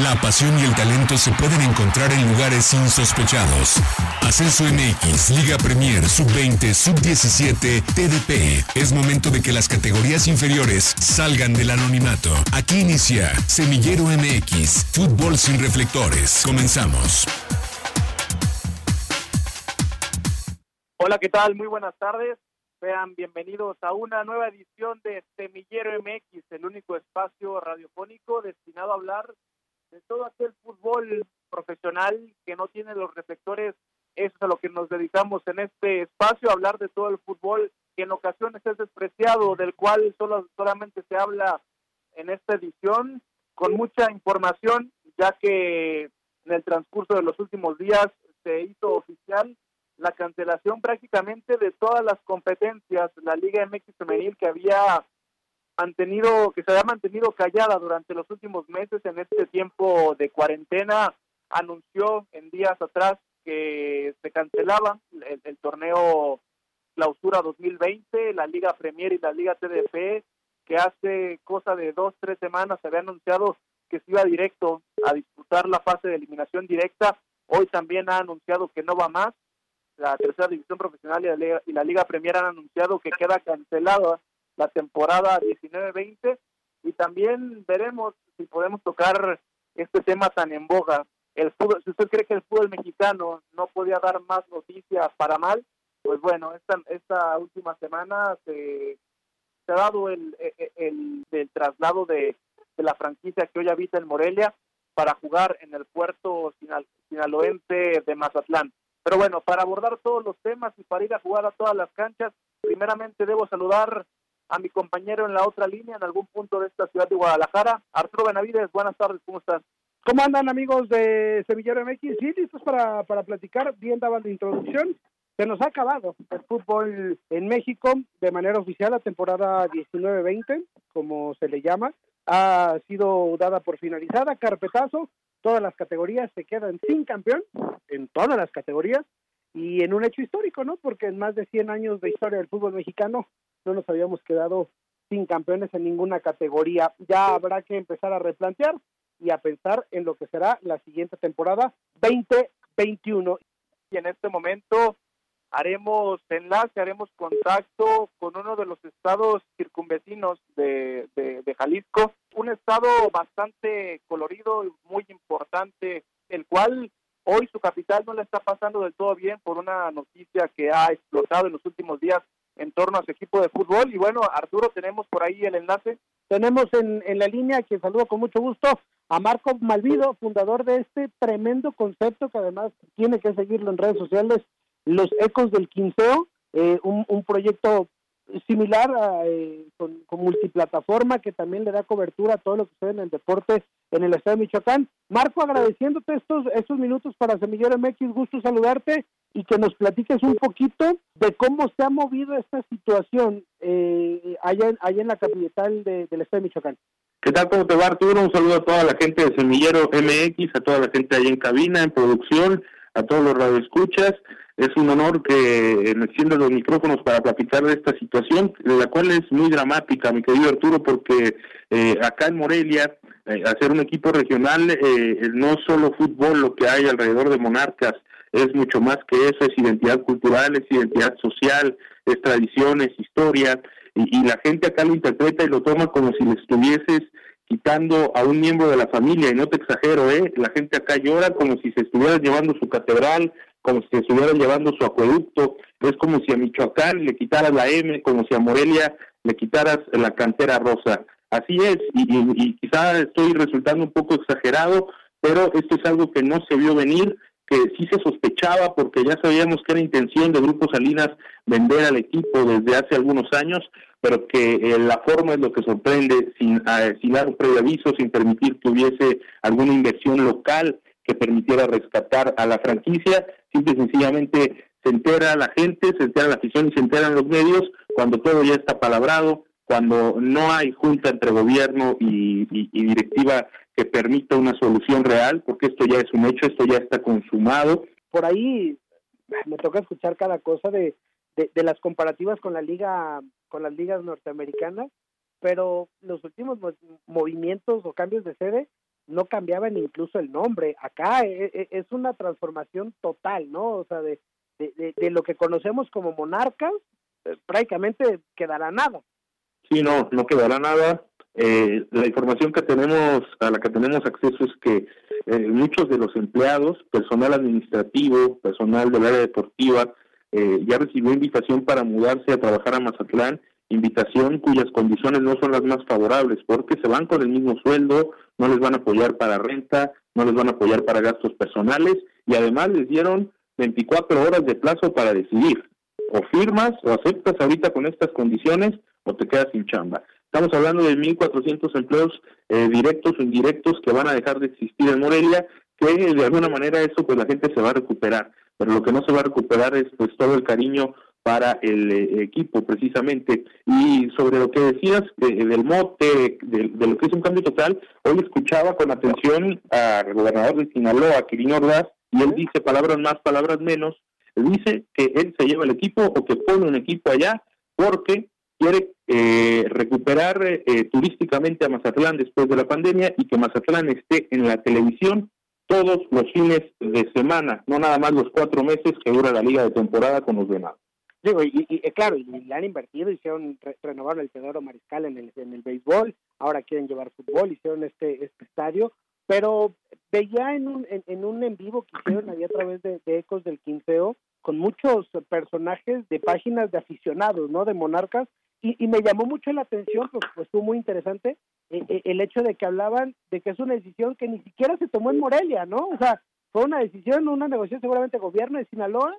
La pasión y el talento se pueden encontrar en lugares insospechados. Ascenso MX, Liga Premier, Sub-20, Sub-17, TDP. Es momento de que las categorías inferiores salgan del anonimato. Aquí inicia Semillero MX, Fútbol sin reflectores. Comenzamos. Hola, ¿qué tal? Muy buenas tardes. Sean bienvenidos a una nueva edición de Semillero MX, el único espacio radiofónico destinado a hablar de todo aquel fútbol profesional que no tiene los reflectores. Eso es a lo que nos dedicamos en este espacio, hablar de todo el fútbol que en ocasiones es despreciado, del cual solo, solamente se habla en esta edición, con mucha información, ya que en el transcurso de los últimos días se hizo oficial la cancelación prácticamente de todas las competencias, la Liga MX femenil que había mantenido, que se había mantenido callada durante los últimos meses en este tiempo de cuarentena, anunció en días atrás que se cancelaba el, torneo Clausura 2020, la Liga Premier y la Liga TDP, que hace cosa de dos, tres semanas se había anunciado que se iba directo a disputar la fase de eliminación directa. Hoy también ha anunciado que no va más la tercera división profesional y la, Liga, Premier han anunciado que queda cancelada la temporada 19-20 y también veremos si podemos tocar este tema tan en boga. El fútbol, si usted cree que el fútbol mexicano no podía dar más noticias para mal, pues bueno, esta, esta última semana se, ha dado el, el, el, traslado de, de, la franquicia que hoy habita en Morelia para jugar en el puerto sinaloense de Mazatlán. Pero bueno, para abordar todos los temas y para ir a jugar a todas las canchas, primeramente debo saludar a mi compañero en la otra línea, en algún punto de esta ciudad de Guadalajara, Arturo Benavides. Buenas tardes, ¿cómo estás? ¿Cómo andan amigos de Sevillero MX? Sí, listos para, para platicar. Bien daban la introducción. Se nos ha acabado el fútbol en México de manera oficial la temporada 19-20, como se le llama. Ha sido dada por finalizada, carpetazo todas las categorías se quedan sin campeón, en todas las categorías, y en un hecho histórico, ¿no? Porque en más de 100 años de historia del fútbol mexicano no nos habíamos quedado sin campeones en ninguna categoría. Ya habrá que empezar a replantear y a pensar en lo que será la siguiente temporada 2021. Y en este momento haremos enlace, haremos contacto con uno de los estados circunvecinos de, de, Jalisco, un estado bastante colorido y muy importante, el cual hoy su capital no le está pasando del todo bien por una noticia que ha explotado en los últimos días en torno a su equipo de fútbol. Y bueno, Arturo, tenemos por ahí el enlace. Tenemos en, en la línea, que saludo con mucho gusto, a Marco Malvido, fundador de este tremendo concepto que además tiene que seguirlo en redes sociales, los Ecos del Quinceo, eh, un, un, proyecto similar eh, con, multiplataforma que también le da cobertura a todo lo que sucede en el deporte en el estado de Michoacán. Marco, agradeciéndote estos, estos minutos para Semillero MX, gusto saludarte y que nos platiques un poquito de cómo se ha movido esta situación eh, allá, allá en la capital del estado de Michoacán. ¿Qué tal? ¿Cómo te va, Arturo? Un saludo a toda la gente de Semillero MX, a toda la gente ahí en cabina, en producción, a todos los radioescuchas. Es un honor que me extienda los micrófonos para platicar de esta situación, la cual es muy dramática, mi querido Arturo, porque eh, acá en Morelia, eh, hacer un equipo regional, eh, no solo fútbol, lo que hay alrededor de Monarcas, es mucho más que eso, es identidad cultural, es identidad social, es tradiciones, historia, y, y la gente acá lo interpreta y lo toma como si le estuvieses quitando a un miembro de la familia, y no te exagero, ¿eh? la gente acá llora como si se estuviera llevando su catedral, como si estuvieran llevando su acueducto, es como si a Michoacán le quitaras la M, como si a Morelia le quitaras la cantera rosa. Así es, y, y, quizá estoy resultando un poco exagerado, pero esto es algo que no se vio venir, que sí se sospechaba porque ya sabíamos que era intención de Grupo Salinas vender al equipo desde hace algunos años, pero que eh, la forma es lo que sorprende, sin, uh, sin dar un previo aviso, sin permitir que hubiese alguna inversión local que permitiera rescatar a la franquicia, simple y sencillamente se entera la gente, se entera la afición y se enteran los medios cuando todo ya está palabrado, cuando no hay junta entre gobierno y, directiva que permita una solución real, porque esto ya es un hecho, esto ya está consumado. Por ahí me toca escuchar cada cosa de, de, de las comparativas con la liga, con las ligas norteamericanas, pero los últimos movimientos o cambios de sede no cambiaban incluso el nombre. Acá e, e, es una transformación total, ¿no? O sea, de, de, lo que conocemos como monarcas, eh, prácticamente quedará nada. Sí, no, no quedará nada. Eh, la información que tenemos, a la que tenemos acceso es que eh, muchos de los empleados, personal administrativo, personal del área deportiva, ya recibió invitación para mudarse a trabajar a Mazatlán invitación cuyas condiciones no son las más favorables porque se van con el mismo sueldo, no les van a apoyar para renta, no les van a apoyar para gastos personales y además les dieron 24 horas de plazo para decidir. O firmas o aceptas ahorita con estas condiciones o te quedas sin chamba. Estamos hablando de 1.400 empleos eh, directos o indirectos que van a dejar de existir en Morelia, que de alguna manera eso pues la gente se va a recuperar, pero lo que no se va a recuperar es pues todo el cariño para el eh, equipo precisamente. Y sobre lo que decías del mote, de, lo que es un cambio total, hoy escuchaba con atención al gobernador de Sinaloa, Quirino Ordaz, y él dice palabras más, palabras menos, dice que él se lleva el equipo o que pone un equipo allá porque quiere eh, recuperar eh, turísticamente a Mazatlán después de la pandemia y que Mazatlán esté en la televisión todos los fines de semana, no nada más los cuatro meses que dura la liga de temporada con los demás. Digo, y, y, claro, y le han invertido, hicieron, renovaron el Pedro Mariscal en el, en el béisbol, ahora quieren llevar fútbol, hicieron este, este estadio, pero veía en un, en, un en vivo que hicieron ahí a través de, Ecos del Quinceo, con muchos personajes de páginas de aficionados, ¿no? De monarcas, y, y me llamó mucho la atención, pues, pues estuvo muy interesante, eh, eh, el hecho de que hablaban de que es una decisión que ni siquiera se tomó en Morelia, ¿no? O sea, fue una decisión, una negociación seguramente gobierno de Sinaloa,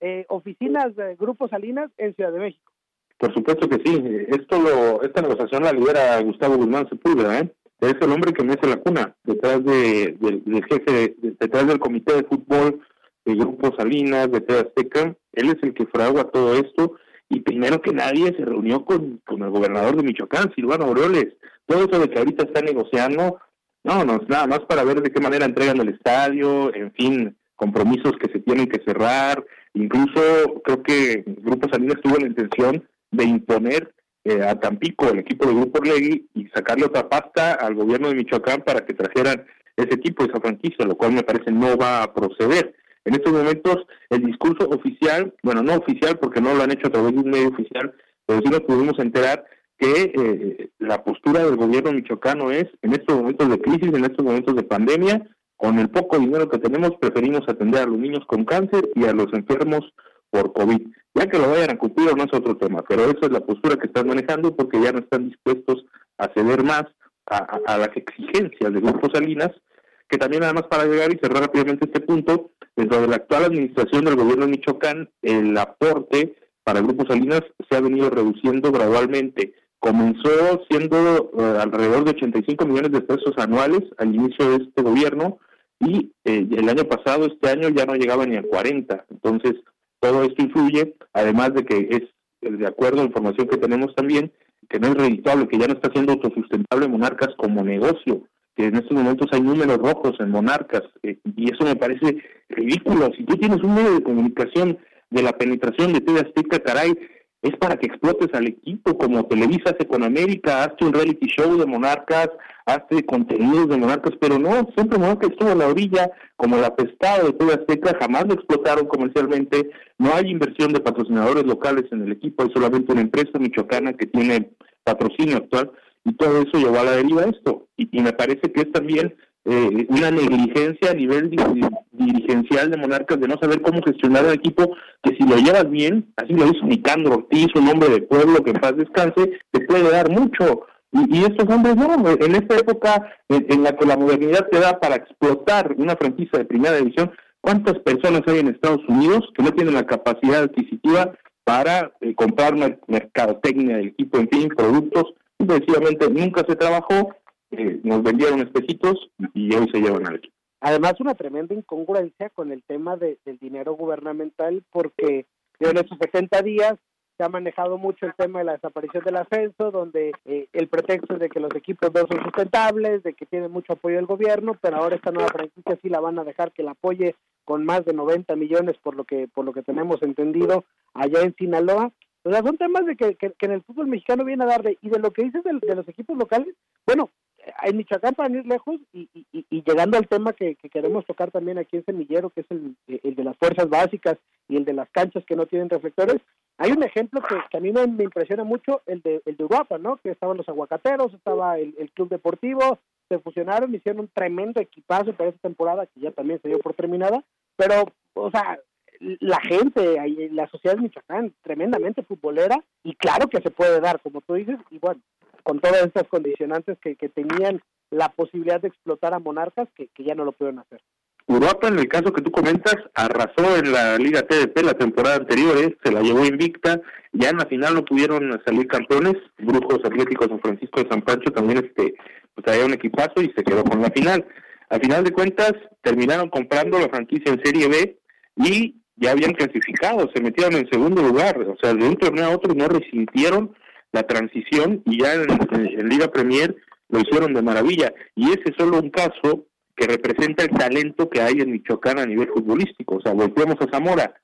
eh, oficinas de Grupo Salinas en Ciudad de México. Por supuesto que sí. Esto lo, esta negociación la lidera Gustavo Guzmán Sepúlveda, ¿eh? Es el hombre que mece la cuna detrás de, del jefe, detrás del comité de fútbol de Grupo Salinas, de TV Azteca. Él es el que fragua todo esto y primero que nadie se reunió con, con el gobernador de Michoacán, Silvano Aureoles. Todo eso de que ahorita está negociando, no, no, nada más para ver de qué manera entregan el estadio, en fin, compromisos que se tienen que cerrar, Incluso creo que Grupo Salinas tuvo la intención de imponer eh, a Tampico el equipo de Grupo Orlegui y sacarle otra pasta al gobierno de Michoacán para que trajeran ese equipo, esa franquicia, lo cual me parece no va a proceder. En estos momentos el discurso oficial, bueno, no oficial porque no lo han hecho a través de un medio oficial, pero sí nos pudimos enterar que eh, la postura del gobierno michoacano es, en estos momentos de crisis, en estos momentos de pandemia, con el poco dinero que tenemos, preferimos atender a los niños con cáncer y a los enfermos por COVID. Ya que lo vayan a cumplir no es otro tema, pero esa es la postura que están manejando porque ya no están dispuestos a ceder más a, las exigencias de Grupo Salinas, que también además para llegar y cerrar rápidamente este punto, dentro de la actual administración del gobierno de Michoacán, el aporte para Grupo Salinas se ha venido reduciendo gradualmente. Comenzó siendo eh, alrededor de 85 millones de pesos anuales al inicio de este gobierno, y eh, el año pasado, este año ya no llegaba ni a 40. Entonces, todo esto influye, además de que es, eh, de acuerdo a la información que tenemos también, que no es reditable, que ya no está siendo autosustentable Monarcas como negocio, que en estos momentos hay números rojos en Monarcas, eh, y eso me parece ridículo. Si tú tienes un medio de comunicación de la penetración de TV Azteca, caray, es para que explotes al equipo, como Televisa hace con América, hazte un reality show de monarcas, hazte contenidos de monarcas, pero no, siempre Monarcas estuvo en la orilla, como el apestado de toda Azteca, jamás lo explotaron comercialmente, no hay inversión de patrocinadores locales en el equipo, hay solamente una empresa michoacana que tiene patrocinio actual, y todo eso llevó a la deriva esto, y, y me parece que es también eh, una negligencia a nivel dirigencial de Monarcas de no saber cómo gestionar un equipo que si lo llevas bien, así lo hizo Nicandro Ortiz, un hombre de pueblo que en paz descanse, te puede dar mucho. Y, estos hombres no, en esta época en, la que la modernidad te da para explotar una franquicia de primera división, ¿cuántas personas hay en Estados Unidos que no tienen la capacidad adquisitiva para eh, comprar una mercadotecnia del equipo, en fin, productos? Simplemente nunca se trabajó eh, nos vendieron espejitos y hoy se llevan al equipo. Además, una tremenda incongruencia con el tema de, del dinero gubernamental, porque en estos 60 días se ha manejado mucho el tema de la desaparición del ascenso, donde eh, el pretexto es de que los equipos no son sustentables, de que tienen mucho apoyo del gobierno, pero ahora esta nueva franquicia sí la van a dejar que la apoye con más de 90 millones por lo que por lo que tenemos entendido allá en Sinaloa. O sea, son temas de que, que, en el fútbol mexicano viene a dar de, y de lo que dices de los equipos locales, bueno, en Michoacán para ir lejos y, llegando al tema que, queremos tocar también aquí en Semillero, que es el, de las fuerzas básicas y el de las canchas que no tienen reflectores, hay un ejemplo que, a mí me, impresiona mucho, el de, el de Europa, ¿no? Que estaban los aguacateros, estaba el, club deportivo, se fusionaron, hicieron un tremendo equipazo para esta temporada que ya también se dio por terminada, pero, o sea, la gente, la sociedad de Michoacán, tremendamente futbolera, y claro que se puede dar, como tú dices, y bueno, con todas estas condicionantes que, tenían la posibilidad de explotar a Monarcas, que, ya no lo pueden hacer. Europa, en el caso que tú comentas, arrasó en la Liga TDP la temporada anterior, ¿eh? se la llevó invicta, ya en la final no pudieron salir campeones, Brujos Atléticos San Francisco de San Pancho también este, pues traía un equipazo y se quedó con la final. Al final de cuentas, terminaron comprando la franquicia en Serie B y ya habían clasificado, se metieron en segundo lugar, o sea, de un torneo a otro no resintieron la transición y ya en, Liga Premier lo hicieron de maravilla. Y ese es solo un caso que representa el talento que hay en Michoacán a nivel futbolístico. O sea, volvemos a Zamora.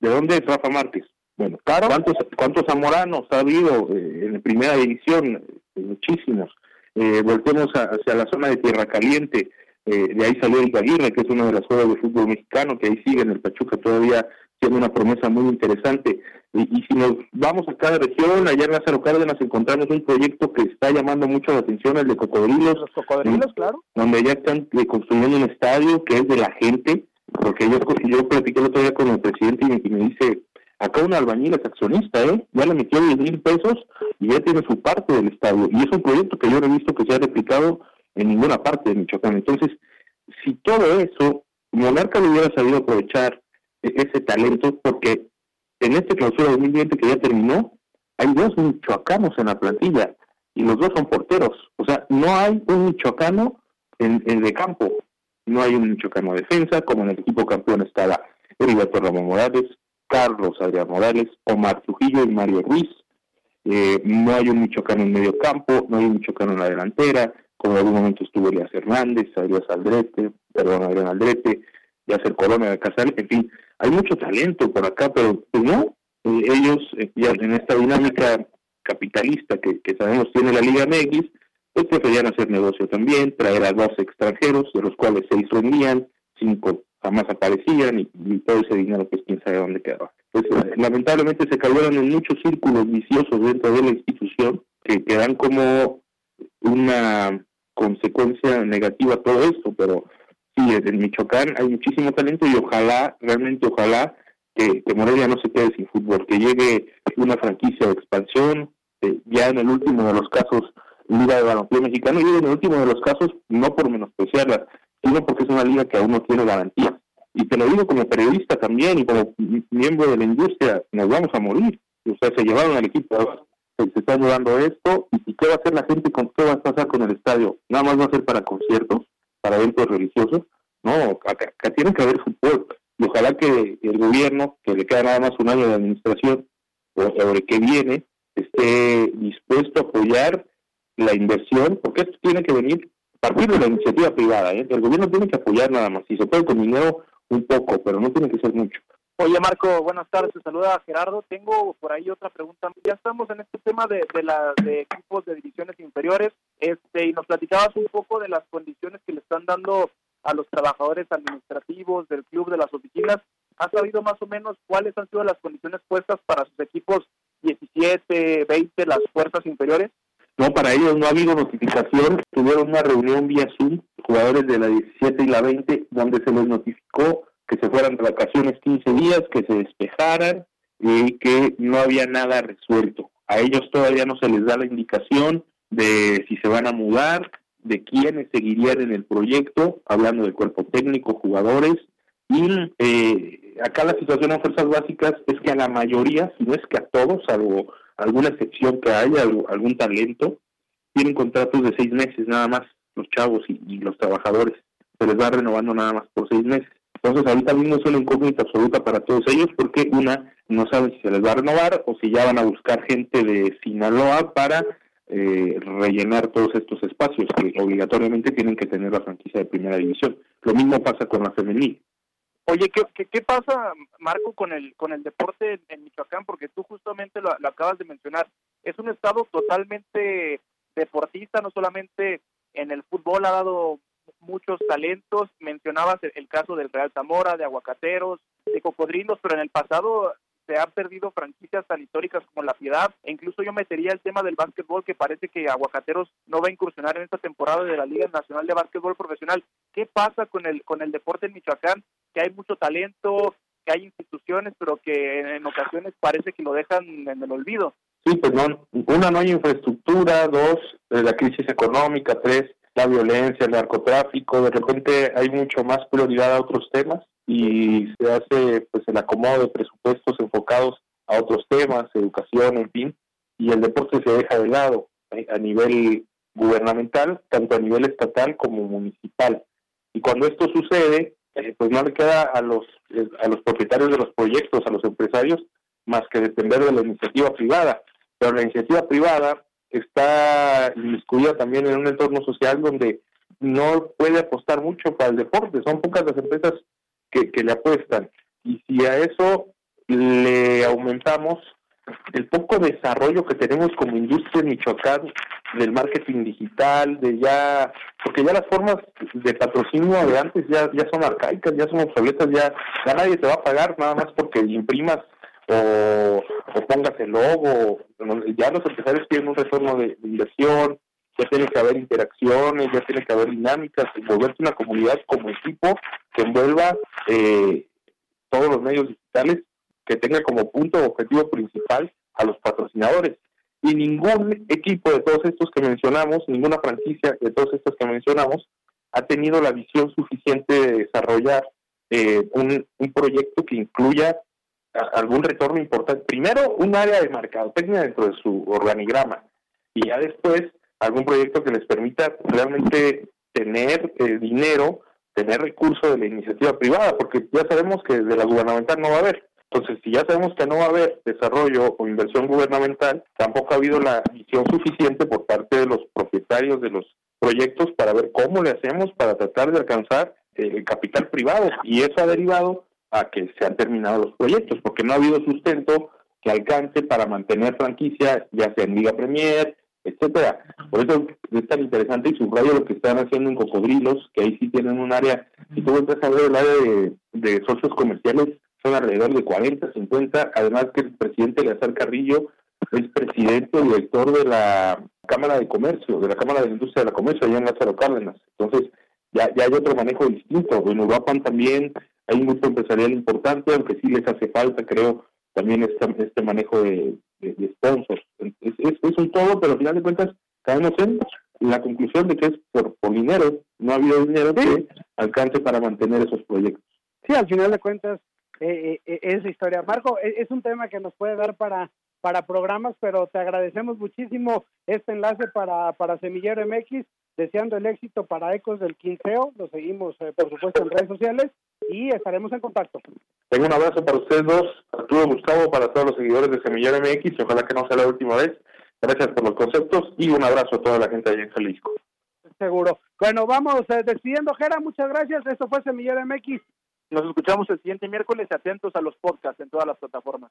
¿De dónde es Rafa Márquez? Bueno, claro. ¿cuántos, cuántos zamoranos ha habido eh, en primera división? Eh, muchísimos. Eh, volvemos hacia la zona de Tierra Caliente. Eh, de ahí salió el Aguirre, que es una de las jugadas de fútbol mexicano, que ahí sigue en el Pachuca todavía siendo una promesa muy interesante. Y, si nos vamos a cada región, allá en Lázaro Cárdenas encontramos un proyecto que está llamando mucho la atención, el de Cocodrilos. Los Cocodrilos, claro. Donde ya están construyendo un estadio que es de la gente, porque yo, yo platiqué el otro día con el presidente y, me dice, acá un albañil es accionista, ¿eh? Ya le metió 10 mil pesos y ya tiene su parte del estadio. Y es un proyecto que yo no he visto que se ha replicado en ninguna parte de Michoacán. Entonces, si todo eso, Monarca lo hubiera sabido aprovechar e-, ese talento, porque en este clausura 2020 que ya terminó, hay dos michoacanos en la plantilla y los dos son porteros. O sea, no hay un michoacano en, el de campo. No hay un michoacano de defensa, como en el equipo campeón estaba Heriberto Ramón Morales, Carlos Adrián Morales, Omar Trujillo y Mario Ruiz. Eh, no hay un michoacano en medio campo, no hay un michoacano en la delantera, en algún momento estuvo Elías Hernández, Adrián Aldrete, perdón, Adrián Aldrete, Yacer Corona Casal, en fin, hay mucho talento por acá, pero pues no, eh, ellos eh, ya en esta dinámica capitalista que, sabemos tiene la Liga MX, pues preferían hacer negocio también, traer a dos extranjeros, de los cuales seis rendían, cinco jamás aparecían y, todo ese dinero pues quién sabe dónde quedaba. Pues eh, lamentablemente se cayeron en muchos círculos viciosos dentro de la institución que quedan como una consecuencia negativa todo esto, pero sí, en Michoacán hay muchísimo talento y ojalá, realmente ojalá, que, Morelia no se quede sin fútbol, que llegue una franquicia de expansión, eh, ya en el último de los casos, Liga de Balompié Mexicano, y en el último de los casos, no por menospreciarla, sino porque es una liga que aún no tiene garantía. Y te lo digo como periodista también y como miembro de la industria, nos vamos a morir. O sea, se llevaron al equipo, se, está llevando esto, y ¿qué va a hacer la gente? con ¿Qué va a pasar con el estadio? Nada más va a ser para conciertos para eventos religiosos. No, acá, tiene que haber fútbol. Y ojalá que el gobierno, que le queda nada más un año de administración, o sobre qué viene, esté dispuesto a apoyar la inversión, porque esto tiene que venir a partir de la iniciativa privada. ¿eh? El gobierno tiene que apoyar nada más. Si se puede con dinero, un poco, pero no tiene que ser mucho. Oye, Marco, buenas tardes. Te saluda Gerardo. Tengo por ahí otra pregunta. Ya estamos en este tema de, de, la, de equipos de divisiones inferiores este y nos platicabas un poco de las condiciones que le están dando a los trabajadores administrativos del club, de las oficinas. ¿Has sabido más o menos cuáles han sido las condiciones puestas para sus equipos 17, 20, las fuerzas inferiores? No, para ellos no ha habido notificación. Tuvieron una reunión vía Zoom, jugadores de la 17 y la 20, donde se les notificó que se fueran de vacaciones 15 días, que se despejaran y que no había nada resuelto. A ellos todavía no se les da la indicación de si se van a mudar, de quiénes seguirían en el proyecto, hablando del cuerpo técnico, jugadores. Y eh, acá la situación en fuerzas básicas es que a la mayoría, si no es que a todos, salvo alguna excepción que haya, algún talento, tienen contratos de seis meses nada más, los chavos y los trabajadores. Se les va renovando nada más por seis meses. Entonces ahorita mismo es una incógnita absoluta para todos ellos porque una, no saben si se les va a renovar o si ya van a buscar gente de Sinaloa para eh, rellenar todos estos espacios que obligatoriamente tienen que tener la franquicia de primera división. Lo mismo pasa con la femenil. Oye, ¿qué, qué, pasa, Marco, con el con el deporte en, Michoacán? Porque tú justamente lo, acabas de mencionar. Es un estado totalmente deportista, no solamente en el fútbol ha dado muchos talentos. Mencionabas el, caso del Real Zamora, de Aguacateros, de Cocodrilos, pero en el pasado se han perdido franquicias tan históricas como La Piedad, e incluso yo metería el tema del básquetbol, que parece que Aguacateros no va a incursionar en esta temporada de la Liga Nacional de Básquetbol Profesional. ¿Qué pasa con el, con el deporte en Michoacán? Que hay mucho talento, que hay instituciones, pero que en, ocasiones parece que lo dejan en el olvido. Sí, pues no, una no hay infraestructura, dos, eh, la crisis económica, tres, la violencia, el narcotráfico, de repente hay mucho más prioridad a otros temas y se hace pues el acomodo de presupuestos enfocados a otros temas, educación, en fin, y el deporte se deja de lado eh, a nivel gubernamental, tanto a nivel estatal como municipal. Y cuando esto sucede, eh, pues no le queda a los eh, a los propietarios de los proyectos, a los empresarios, más que depender de la iniciativa privada. Pero la iniciativa privada está inmiscuida también en un entorno social donde no puede apostar mucho para el deporte. Son pocas las empresas que, le apuestan. Y si a eso le aumentamos el poco desarrollo que tenemos como industria en Michoacán del marketing digital, de ya, porque ya las formas de patrocinio de antes ya, ya son arcaicas, ya son obsoletas, ya, ya nadie te va a pagar nada más porque imprimas o, o pongas el logo, ya los empresarios tienen un retorno de, inversión, ya tiene que haber interacciones, ya tiene que haber dinámicas, volverse una comunidad como equipo que envuelva eh, todos los medios digitales, que tenga como punto objetivo principal a los patrocinadores. Y ningún equipo de todos estos que mencionamos, ninguna franquicia de todos estos que mencionamos, ha tenido la visión suficiente de desarrollar eh, un proyecto que incluya algún retorno importante. Primero, un área de mercadotecnia dentro de su organigrama y ya después algún proyecto que les permita realmente tener eh, dinero, tener recursos de la iniciativa privada, porque ya sabemos que de la gubernamental no va a haber. Entonces, si ya sabemos que no va a haber desarrollo o inversión gubernamental, tampoco ha habido la visión suficiente por parte de los propietarios de los proyectos para ver cómo le hacemos para tratar de alcanzar eh, el capital privado. Y eso ha derivado a que se han terminado los proyectos, porque no ha habido sustento que alcance para mantener franquicia, ya sea en Liga Premier, etcétera. Por eso es tan interesante y subrayo lo que están haciendo en Cocodrilos, que ahí sí tienen un área, si tú entras a ver el área de, socios comerciales, son alrededor de 40, 50, además que el presidente Leazar Carrillo es presidente y director de la Cámara de Comercio, de la Cámara de Industria de la Comercio, allá en Lázaro Cárdenas. Entonces, ya, ya hay otro manejo distinto. En Europa también hay un grupo empresarial importante, aunque sí les hace falta, creo, también este, este manejo de, de, sponsors. Es, es, un todo, pero al final de cuentas caemos en la conclusión de que es por, por dinero, no ha habido dinero que alcance para mantener esos proyectos. Sí, al final de cuentas eh, eh, es historia. Marco, e, es, un tema que nos puede dar para para programas, pero te agradecemos muchísimo este enlace para, para Semillero MX, deseando el éxito para Ecos del Quinceo, lo seguimos eh, por supuesto en redes sociales y estaremos en contacto. Tengo un abrazo para ustedes dos, Arturo Gustavo, para todos los seguidores de Semillero MX, ojalá que no sea la última vez. Gracias por los conceptos y un abrazo a toda la gente allá en Jalisco. Seguro. Bueno, vamos eh, despidiendo, Jera, muchas gracias. Esto fue Semillero MX. Nos escuchamos el siguiente miércoles, atentos a los podcasts en todas las plataformas.